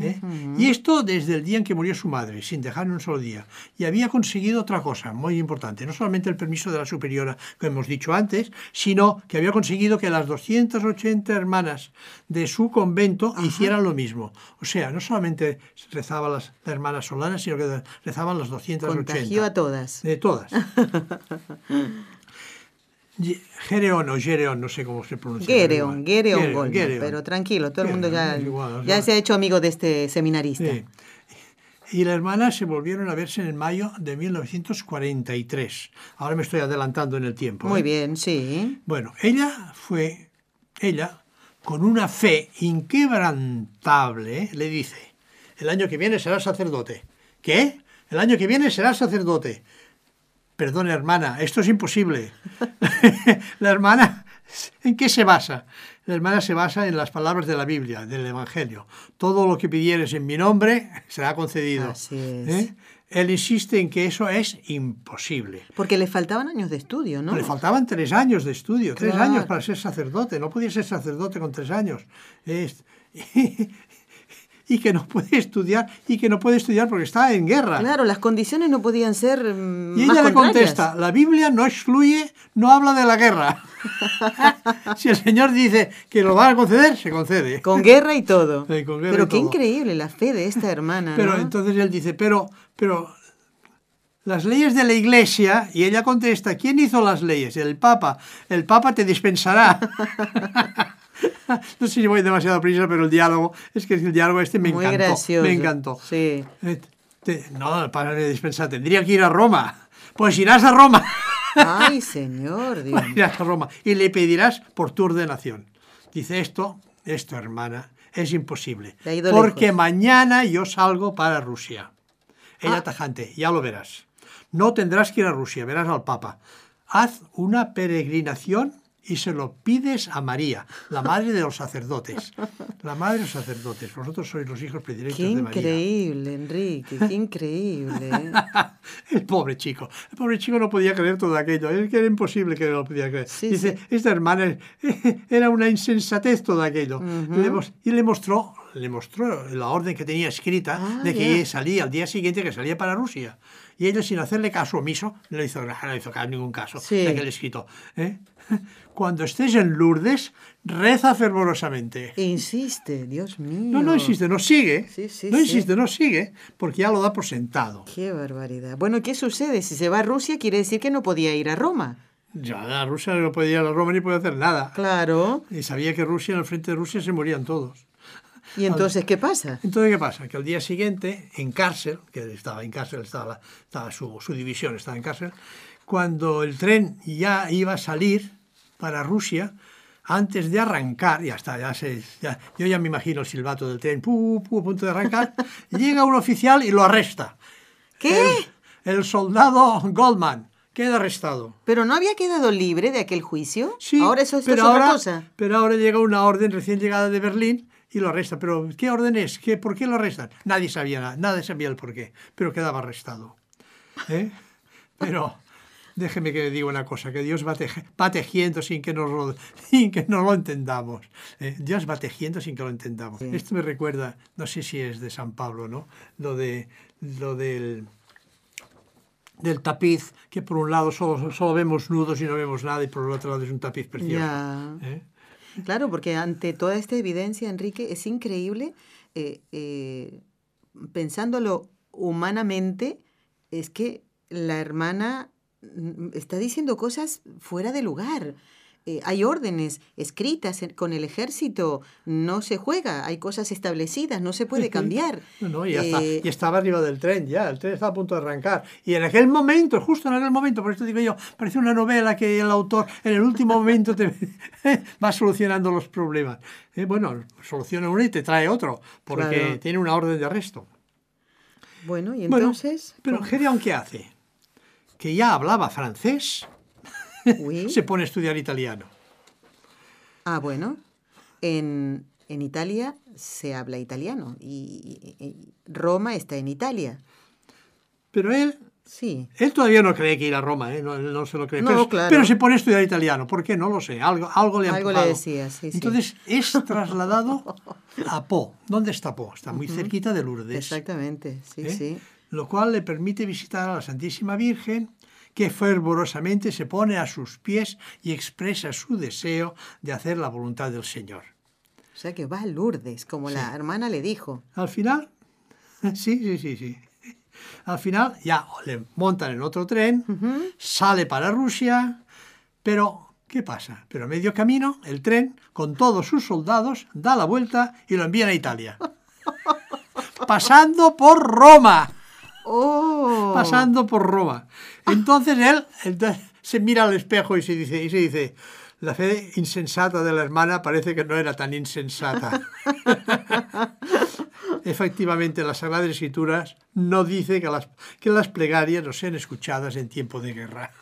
¿Eh? Y esto desde el día en que murió su madre, sin dejar ni un solo día. Y había conseguido otra cosa muy importante, no solamente el permiso de la superiora, que hemos dicho antes, sino que había conseguido que las 280 hermanas de su convento hicieran lo mismo. O sea, no solamente rezaban las hermanas solanas, sino que rezaban las 280. Contagió a todas. De todas. Gereon o Gereon, no sé cómo se pronuncia. Gereon, Gereon Gereon, Goldman. Gereon. Pero tranquilo, todo el mundo ya, igual, se ha hecho amigo de este seminarista. Sí. Y la hermana se volvieron a verse en mayo de 1943. Ahora me estoy adelantando en el tiempo. Muy ¿eh? bien, sí. Bueno, ella fue, ella, con una fe inquebrantable, le dice, el año que viene serás sacerdote. ¿Qué? El año que viene serás sacerdote. Perdón, hermana, esto es imposible. la hermana, ¿en qué se basa? La hermana se basa en las palabras de la Biblia, del Evangelio. Todo lo que pidieres en mi nombre será concedido. Así es. ¿Eh? Él insiste en que eso es imposible. Porque le faltaban años de estudio, ¿no? Le faltaban tres años de estudio, tres años para ser sacerdote. No podía ser sacerdote con tres años. Es- y que no puede estudiar, y que no puede estudiar porque está en guerra. Claro, las condiciones no podían ser mm, Y más ella le contesta, la Biblia no excluye, no habla de la guerra. si el Señor dice que lo va a conceder, se concede. Con guerra y todo. Sí, guerra Pero y qué todo. increíble la fe de esta hermana, Pero ¿no? entonces él dice, pero, pero las leyes de la iglesia, y ella contesta, ¿quién hizo las leyes? El Papa. El Papa te dispensará. no sé si voy demasiado prisa, pero el diálogo, es que el diálogo este me Muy encantó. gracioso. Me encantó. Sí. Eh, te- no, el Papa me dispensa, tendría que ir a Roma. Pues irás a Roma. Ay, señor, Dios. irás a Roma y le pedirás por tu ordenación. Dice esto, esto hermana, es imposible. Porque lejos. mañana yo salgo para Rusia. Ella Ah. tajante, ya lo verás. No tendrás que ir a Rusia, verás al Papa. Haz una peregrinación y se lo pides a María, la madre de los sacerdotes. La madre de los sacerdotes. Vosotros sois los hijos predilectos Qué de María. increíble, Enrique, qué increíble. ¿eh? El pobre chico. El pobre chico no podía creer todo aquello. Es que era imposible que no lo pudiera creer. Sí, Dice, sí. esta hermana era una insensatez todo aquello. Le mos- y le mostró, le mostró la orden que tenía escrita Ah, de que ya. salía al día siguiente, que salía para Rusia. Y ella, sin hacerle caso omiso, no le hizo, no le hizo ningún caso Sí. de aquel escrito. ¿eh? Cuando estés en Lourdes, reza fervorosamente. Insiste, Dios mío. No, no existe, no sigue. Sí, sí, no sí. existe, no sigue, porque ya lo da por sentado. Qué barbaridad. Bueno, ¿qué sucede? Si se va a Rusia, quiere decir que no podía ir a Roma. Ya, la Rusia no podía ir a Roma ni podía hacer nada. Claro. Y sabía que Rusia, en el frente de Rusia, se morían todos. ¿Y entonces qué pasa? Entonces, ¿qué pasa? Que al día siguiente, en cárcel, que estaba en cárcel, estaba su, su división, estaba en cárcel, cuando el tren ya iba a salir para Rusia, antes de arrancar, ya está, ya se, ya- yo ya me imagino el silbato del tren, pu, pu, a punto de arrancar, llega un oficial y lo arresta. ¿Qué? El, el soldado Goldman queda arrestado. ¿Pero no había quedado libre de aquel juicio? Sí, Ahora eso, pero es otra ahora, cosa. Pero ahora llega una orden recién llegada de Berlín y lo arresta. ¿Pero qué orden es? ¿Qué, ¿Por qué lo arrestan? Nadie sabía nada, nadie sabía el porqué, pero quedaba arrestado. ¿Eh? Pero déjeme que le diga una cosa, que Dios va, teje- va tejiendo sin que nos lo, sin que no lo entendamos. ¿eh? Dios va tejiendo sin que lo entendamos. Esto me recuerda, no sé si es de San Pablo, ¿no? Lo, de, lo del del tapiz, que por un lado solo, solo vemos nudos y no vemos nada, y por el otro lado es un tapiz precioso. Ya. ¿eh? Claro, porque ante toda esta evidencia, Enrique, es increíble, eh, eh, pensándolo humanamente, es que la hermana está diciendo cosas fuera de lugar. Eh, hay órdenes escritas en- con el ejército, no se juega, hay cosas establecidas, no se puede cambiar. No, no, y, ya está- Eh, y estaba arriba del tren ya, el tren estaba a punto de arrancar. Y en aquel momento, justo en aquel momento, por esto digo yo, parece una novela que el autor en el último momento te va solucionando los problemas. Eh, bueno, soluciona uno y te trae otro, porque Claro. tiene una orden de arresto. bueno, y Bueno, entonces... pero Gedeón, ¿qué hace? Que ya hablaba francés, se pone a estudiar italiano. Ah, bueno, en, en Italia se habla italiano y, y- y Roma está en Italia. Pero él Sí, Él todavía no cree que ir a Roma, ¿eh? no, se lo cree. No, pero, claro. pero se pone a estudiar italiano. ¿Por qué? No lo sé. Algo, algo le ha Algo le empujado. decía, sí, sí. Entonces es trasladado a Po. ¿Dónde está Po? Está muy cerquita de Lourdes. exactamente, sí, ¿eh? sí. Lo cual le permite visitar a la Santísima Virgen, que fervorosamente se pone a sus pies y expresa su deseo de hacer la voluntad del Señor. O sea que va a Lourdes, como la hermana le dijo. Al final, sí, sí, sí, sí. Al final ya le montan en otro tren, sale para Rusia, pero ¿qué pasa? Pero a medio camino el tren, con todos sus soldados, da la vuelta y lo envían a Italia. Pasando por Roma. ¡Oh! Pasando por Roma. Entonces él, entonces, se mira al espejo y se dice, y se dice, la fe insensata de la hermana parece que no era tan insensata. efectivamente las Sagradas Escrituras no dice que las, que las plegarias no sean escuchadas en tiempo de guerra.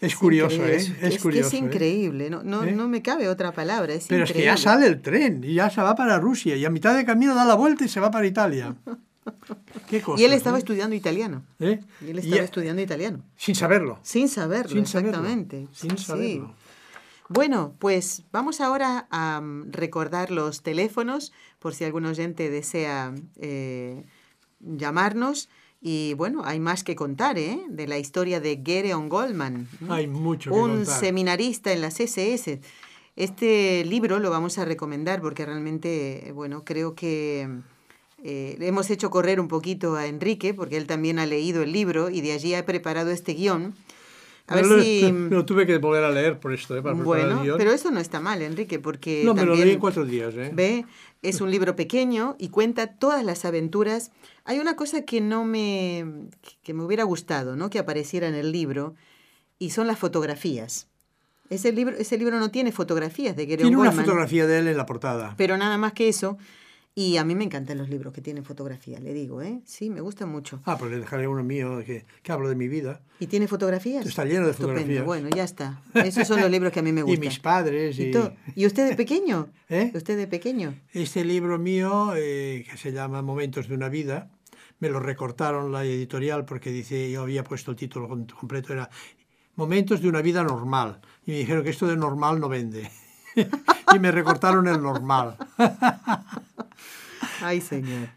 Es, curioso, ¿eh? Es, es curioso. Que es increíble, no, no, ¿Eh? no, me cabe otra palabra. Es Pero increíble. es que ya sale el tren y ya se va para Rusia y a mitad de camino da la vuelta y se va para Italia. ¿Qué cosa, y él estaba ¿eh? estudiando italiano. ¿Eh? Y él estaba Y- estudiando italiano. Sin saberlo. Sin saberlo, Sin saberlo. exactamente. Sin Sí. saberlo. Bueno, pues vamos ahora a mm, recordar los teléfonos por si algún oyente desea eh, llamarnos. Y bueno, hay más que contar, ¿eh? De la historia de Gereon Goldman. Hay mucho que un contar. seminarista en la CSS. Este libro lo vamos a recomendar porque realmente, eh, bueno, creo que eh, hemos hecho correr un poquito a Enrique porque él también ha leído el libro y de allí ha preparado este guion. A ver lo- si... lo tuve que volver a leer por esto, ¿eh? Para preparar el Bueno, guion. pero eso no está mal, Enrique, porque No, me lo también, leí en cuatro días, ¿eh? ve, es un libro pequeño y cuenta todas las aventuras. Hay una cosa que no me, que me hubiera gustado, ¿no? Que apareciera en el libro y son las fotografías. Ese libro, ese libro no tiene fotografías de Gereon Tiene una fotografía de él en la portada. pero nada más que eso. Y a mí me encantan los libros que tienen fotografía, le digo, ¿eh? Sí, me gustan mucho. Ah, pues le dejaré uno mío que, que hablo de mi vida. ¿Y tiene fotografías? Está lleno de Estupendo, fotografías. Bueno, ya está. Esos son los libros que a mí me Y gustan. mis padres. ¿Y, Y. ¿Y usted de pequeño? ¿Eh? ¿Usted de pequeño? Este libro mío, eh, que se llama Momentos de una vida, me lo recortaron la editorial porque dice, yo había puesto el título com- completo, era Momentos de una vida normal. Y me dijeron que esto de normal no vende. y me recortaron el normal. Ay, señor.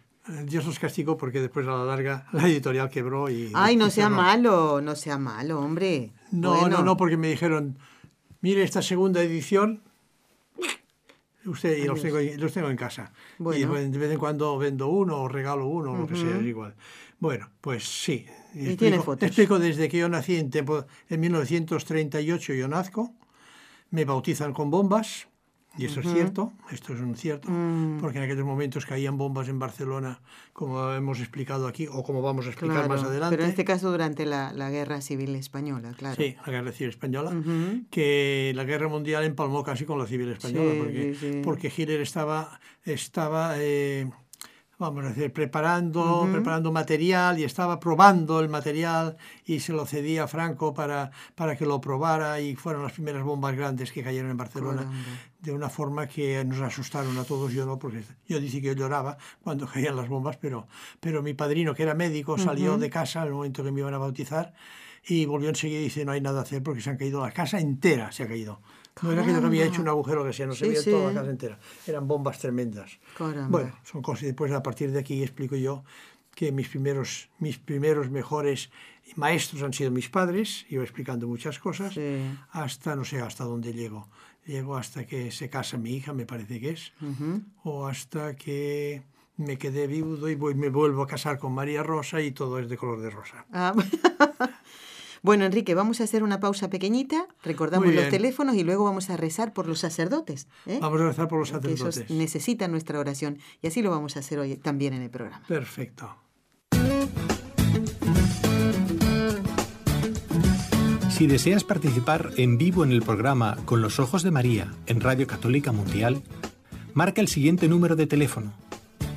Dios los castigó porque después a la larga la editorial quebró y... Ay, no sea cerró. malo, no sea malo, hombre. No, Bueno, no, no, porque me dijeron, mire esta segunda edición, usted y los tengo, los tengo en casa. Bueno. Y de vez en cuando vendo uno o regalo uno o lo que sea, es igual. Bueno, pues sí. Y tiene fotos. Explico desde que yo nací en, en 1938, yo nazco, me bautizan con bombas. Y eso es cierto, esto es un cierto, Mm. porque en aquellos momentos caían bombas en Barcelona, como hemos explicado aquí, o como vamos a explicar claro, más adelante. Pero en este caso durante la, la Guerra Civil Española, claro. Sí, la Guerra Civil Española, que la Guerra Mundial empalmó casi con la Civil Española, Sí, porque, sí, sí. porque Hitler estaba, estaba eh, vamos a decir, preparando, preparando material y estaba probando el material y se lo cedía a Franco para, para que lo probara y fueron las primeras bombas grandes que cayeron en Barcelona de una forma que nos asustaron a todos, yo no, porque yo dije que yo lloraba cuando caían las bombas, pero, pero mi padrino, que era médico, salió de casa en el momento que me iban a bautizar y volvió enseguida y dice, no hay nada a hacer porque se han caído, la casa entera se ha caído. No era que yo no había hecho un agujero que sea, no se Sí, veía sí. toda la casa entera. Eran bombas tremendas. Caramba. Bueno, son cosas. y Después, a partir de aquí, explico yo que mis primeros, mis primeros mejores maestros han sido mis padres, iba explicando muchas cosas, Sí. hasta, no sé, hasta dónde llego. Llego hasta que se casa mi hija, me parece que es, Ujú. o hasta que me quedé viudo y voy, me vuelvo a casar con María Rosa y todo es de color de rosa. Ah, bueno, Enrique, vamos a hacer una pausa pequeñita, recordamos los teléfonos y luego vamos a rezar por los sacerdotes. ¿eh? Vamos a rezar por los sacerdotes. necesitan nuestra oración y así lo vamos a hacer hoy también en el programa. Perfecto. Si deseas participar en vivo en el programa Con los Ojos de María en Radio Católica Mundial, marca el siguiente número de teléfono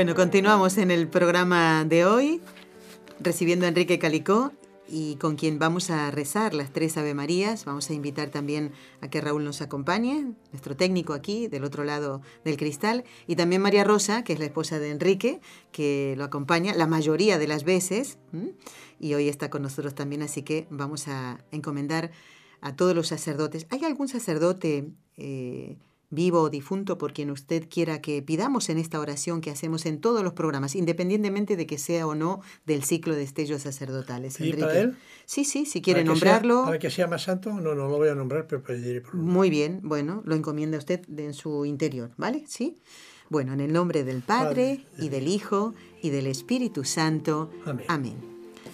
Bueno, continuamos en el programa de hoy, recibiendo a Enrique Calicó y con quien vamos a rezar las tres Ave Marías. Vamos a invitar también a que Raúl nos acompañe, nuestro técnico aquí, del otro lado del cristal, y también María Rosa, que es la esposa de Enrique, que lo acompaña la mayoría de las veces, y hoy está con nosotros también, así que vamos a encomendar a todos los sacerdotes. ¿Hay algún sacerdote eh, vivo o difunto, por quien usted quiera que pidamos en esta oración que hacemos en todos los programas, independientemente de que sea o no del ciclo de estellos sacerdotales. ¿Y para él? Sí, sí, si quiere ¿Para que nombrarlo. sea- ¿Para que sea más santo? No, no lo voy a nombrar, pero pediré por Muy bien, bueno, lo encomienda usted en su interior, ¿vale? ¿Sí? Bueno, en el nombre del Padre, Padre, y del Hijo, y del Espíritu Santo. Amén.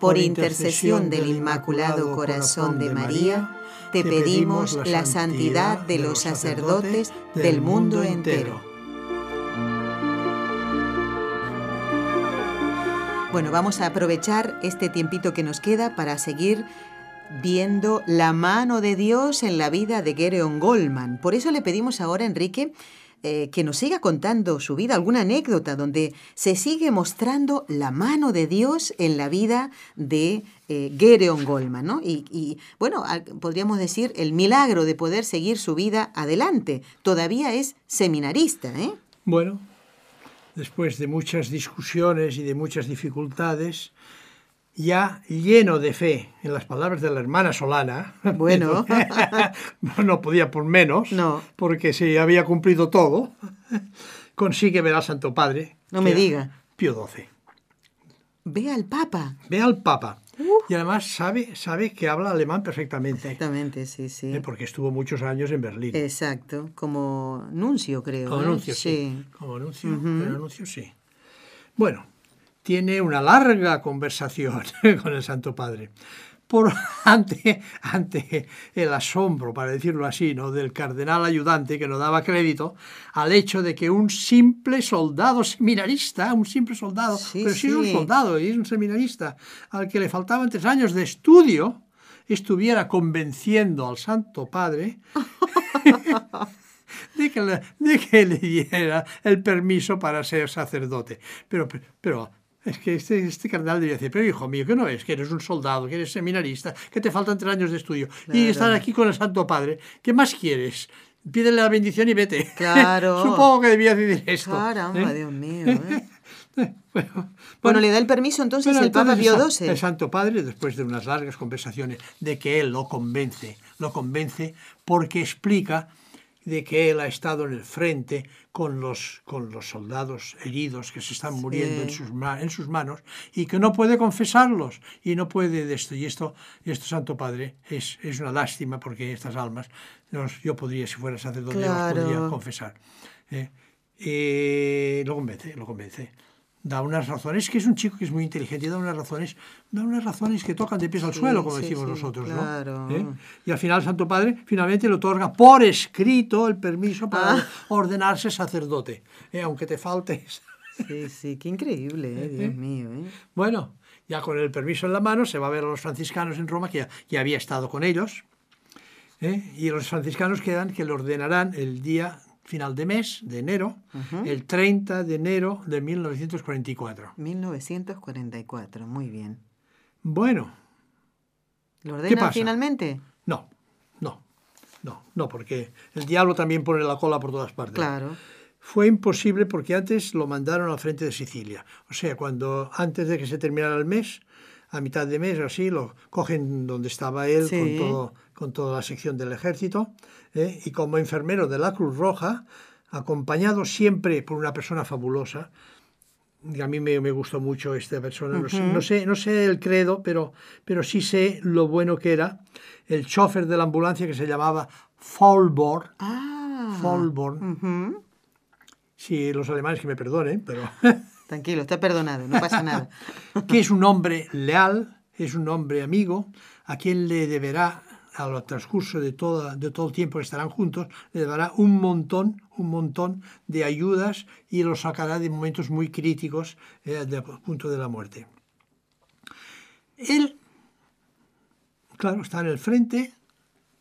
por intercesión del Inmaculado Corazón de María, te pedimos la santidad de los sacerdotes del mundo entero. Bueno, vamos a aprovechar este tiempito que nos queda para seguir viendo la mano de Dios en la vida de Gereon Goldman. Por eso le pedimos ahora, Enrique, eh, que nos siga contando su vida, alguna anécdota donde se sigue mostrando la mano de Dios en la vida de eh, Gereon Goldman, ¿no? Y, y, bueno, podríamos decir el milagro de poder seguir su vida adelante. Todavía es seminarista, ¿eh? Bueno, después de muchas discusiones y de muchas dificultades, ya lleno de fe en las palabras de la hermana Solana, Bueno. no podía por menos, No. porque se había cumplido todo, consigue ver al Santo Padre. No me diga. Pío XII. Ve al Papa. Ve al Papa. Y además sabe, sabe que habla alemán perfectamente, Exactamente, sí, sí. ¿eh? porque estuvo muchos años en Berlín. Exacto, como nuncio, creo. Como ¿eh? anuncio, sí. Como anuncio, pero anuncio, sí. Bueno, tiene una larga conversación con el Santo Padre. Por, ante, ante el asombro, para decirlo así, ¿no? del cardenal ayudante que no daba crédito al hecho de que un simple soldado seminarista, un simple soldado, Sí, pero sí, es un soldado y es un seminarista, al que le faltaban tres años de estudio, estuviera convenciendo al Santo Padre de que, le, de que le diera el permiso para ser sacerdote. Pero, pero es que este, este cardenal debía decir, pero hijo mío, que no es, que eres un soldado, que eres seminarista, que te faltan tres años de estudio y estar aquí con el Santo Padre. ¿Qué más quieres? Pídele la bendición y vete. Claro. Supongo que debía decir esto. Caramba, ¿eh? Dios mío. ¿eh? Bueno, Bueno, le da el permiso entonces Bueno, el Papa Pío el. Santo Padre, después de unas largas conversaciones, de que él lo convence, lo convence porque explica de que él ha estado en el frente con los, con los soldados heridos que se están muriendo en sus, en sus manos y que no puede confesarlos y no puede de esto. Y esto, y esto Santo Padre, es, es una lástima porque estas almas, los- yo podría, si fuera sacerdote, Claro. podría confesar. ¿eh? Eh, lo convence, lo convence. Da unas razones, que es un chico que es muy inteligente, y da unas razones, da unas razones que tocan de pies al Sí, suelo, como sí, decimos sí, nosotros, ¿no? claro. ¿Eh? Y al final Santo Padre finalmente le otorga por escrito el permiso para Ah. ordenarse sacerdote, ¿eh? aunque te faltes. Sí, sí, qué increíble, ¿eh? Dios mío. ¿eh? Bueno, ya con el permiso en la mano se va a ver a los franciscanos en Roma, que ya, ya había estado con ellos, ¿eh? y los franciscanos quedan que le ordenarán el día final de mes, de enero, el 30 de enero de 1944. 1944, muy bien. Bueno, ¿Lo ¿Qué ordena pasa? finalmente? no, no, no, no, porque el diablo también pone la cola por todas partes. Claro. Fue imposible porque antes lo mandaron al frente de Sicilia. O sea, cuando antes de que se terminara el mes, a mitad de mes o así, lo cogen donde estaba él Sí. con, todo, con toda la sección del ejército, ¿eh? y como enfermero de la Cruz Roja, acompañado siempre por una persona fabulosa, y a mí me, me gustó mucho esta persona, no, sé, no, sé, no sé el credo, pero, pero sí sé lo bueno que era, el chofer de la ambulancia que se llamaba Faulborn, Ah. Faulborn, Ujú. sí, los alemanes que me perdonen, pero... Tranquilo, está perdonado, no pasa nada. que es un hombre leal, es un hombre amigo, a quien le deberá, al transcurso de, toda, de todo el tiempo que estarán juntos, le dará un montón, un montón de ayudas y lo sacará de momentos muy críticos eh, del punto de la muerte. Él, claro, está en el frente,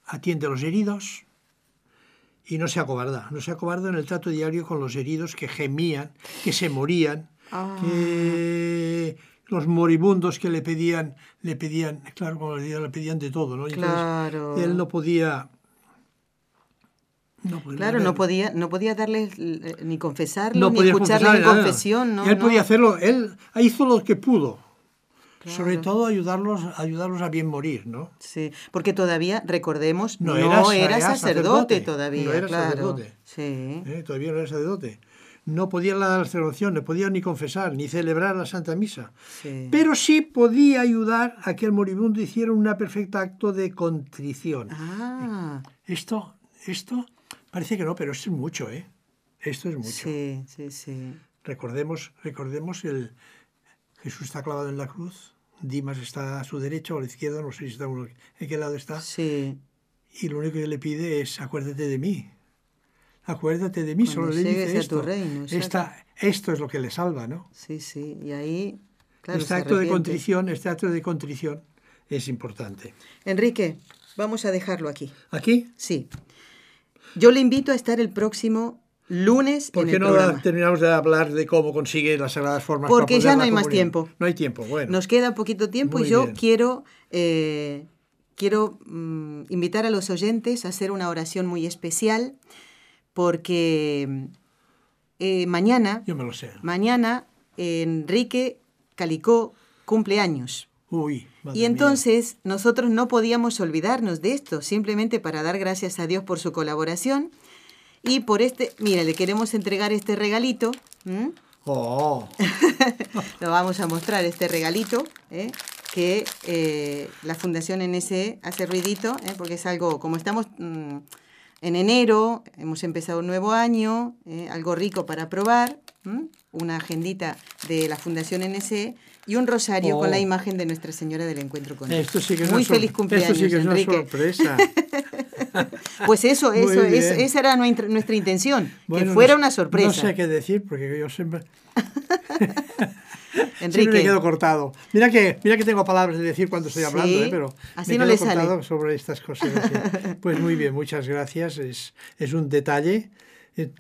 atiende a los heridos y no se acobarda, no se acobarda en el trato diario con los heridos que gemían, que se morían, Ah. que los moribundos que le pedían, le pedían, claro, como le le pedían de todo, ¿no? Y entonces Claro. él no podía. no podía- Claro, no podía, no podía darles eh, ni confesarlo, no ni escucharle en confesión, ¿no? Él podía hacerlo, él hizo lo que pudo. Claro. Sobre todo ayudarlos, ayudarlos a bien morir, ¿no? Sí, porque todavía, recordemos, No no, era era, sa- era sacerdote, sacerdote, todavía, no era claro. sacerdote. Sí. ¿eh? Todavía no era sacerdote. No podía dar la celebración, no podía ni confesar, ni celebrar la Santa Misa. sí. Pero sí podía ayudar a que el moribundo hiciera un perfecto acto de contrición. Ah, Esto, esto parece que no, pero esto es mucho, ¿eh? Esto es mucho. sí, sí, sí. Recordemos, recordemos el Jesús está clavado en la cruz, Dimas está a su derecha o a la izquierda, no sé si está en qué lado está, Sí, y lo único que le pide es acuérdate de mí. Acuérdate de mí, Cuando solo le dice a esto. tu reino. Esta- esto es lo que le salva, ¿no? sí, sí. Y ahí, claro, este acto de contrición, este acto de contrición es importante. Enrique, vamos a dejarlo aquí. Aquí, Sí. Yo le invito a estar el próximo lunes ¿por en qué el no programa. terminamos de hablar de cómo consigue las sagradas formas? Porque ya no hay más tiempo. No hay tiempo, bueno. Nos queda poquito tiempo Muy y yo bien. quiero, eh, quiero mm, invitar a los oyentes a hacer una oración muy especial porque eh, mañana, Yo me lo sé. mañana Enrique Calicó cumple años. Uy, Y mía. entonces nosotros no podíamos olvidarnos de esto, simplemente para dar gracias a Dios por su colaboración. Y por este, mira, le queremos entregar este regalito. Oh, Lo vamos a mostrar, este regalito, ¿eh? que eh, la Fundación NSE hace ruidito, ¿eh? porque es algo, como estamos mm, en enero, hemos empezado un nuevo año, ¿eh? algo rico para probar, ¿m? una agendita de la Fundación NSE y un rosario Oh. con la imagen de Nuestra Señora del Encuentro con esto sí que es Muy feliz cumpleaños, Esto sí que es una sorpresa. Pues eso, eso, es- esa era nuestra, nuestra intención, Bueno, que fuera no- una sorpresa. No sé qué decir porque yo siempre, Enrique, siempre me quedo cortado. Mira que, mira que tengo palabras de decir cuando estoy hablando, Sí, ¿eh? pero así me no quedo le sale. cortado sobre estas cosas. así. Pues muy bien, muchas gracias. Es, es un detalle eh,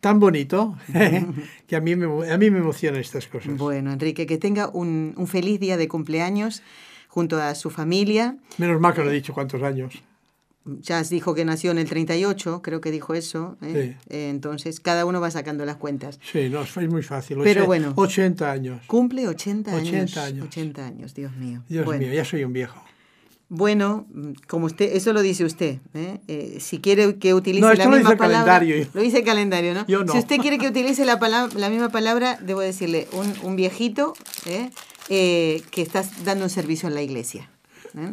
tan bonito que a mí, me, a mí me emocionan estas cosas. Bueno, Enrique, que tenga un, un feliz día de cumpleaños junto a su familia. Menos mal que no he dicho cuántos años. Ya dijo que nació en el 38, creo que dijo eso. ¿eh? Sí. Eh, Entonces, cada uno va sacando las cuentas. Sí, no, es muy fácil. Pero Oche- bueno. 80 años. Cumple 80 años. 80 años. 80 años, Dios mío. Dios bueno, mío, ya soy un viejo. bueno, como usted, eso lo dice usted. ¿eh? Eh, si quiere que utilice No, la lo misma dice el palabra. calendario. Lo dice el calendario, ¿no? Yo no. Si usted quiere que utilice la, palabra, la misma palabra, debo decirle, un, un viejito que está dando un servicio en la iglesia.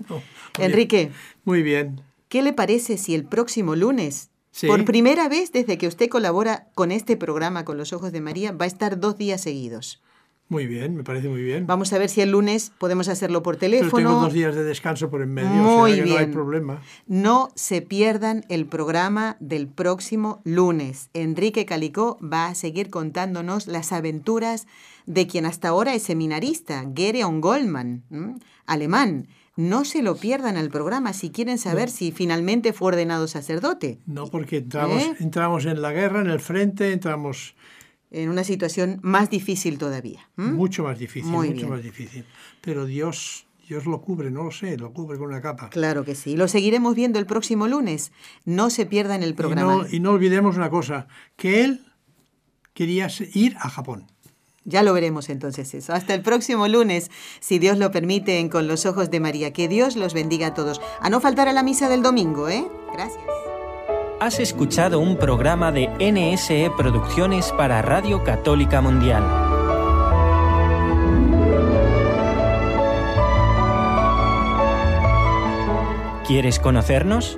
Oh, Enrique. Muy bien. ¿Qué le parece si el próximo lunes, Sí. por primera vez desde que usted colabora con este programa con los ojos de María, va a estar dos días seguidos? Muy bien, me parece muy bien. Vamos a ver si el lunes podemos hacerlo por Pero tengo teléfono. dos días de descanso por en medio, Muy o sea que no hay problema. No se pierdan el programa del próximo lunes. Enrique Calicó va a seguir contándonos las aventuras de quien hasta ahora es seminarista, Gereon Goldman, ¿m? alemán. No se lo pierdan al programa si quieren saber si finalmente fue ordenado sacerdote. No, porque entramos, ¿Eh? entramos en la guerra, en el frente, entramos En una situación más difícil todavía. mucho más difícil, Muy mucho bien. más difícil. Pero Dios, Dios lo cubre, no lo sé, lo cubre con una capa. Claro que sí. Lo seguiremos viendo el próximo lunes. No se pierdan el Y programa. no, y no olvidemos una cosa, que él quería ir a Japón. Ya lo veremos entonces eso. Hasta el próximo lunes, si Dios lo permite, en Con los Ojos de María. Que Dios los bendiga a todos. A no faltar a la misa del domingo, ¿eh? Gracias. Has escuchado un programa de NSE Producciones para Radio Católica Mundial. ¿Quieres conocernos?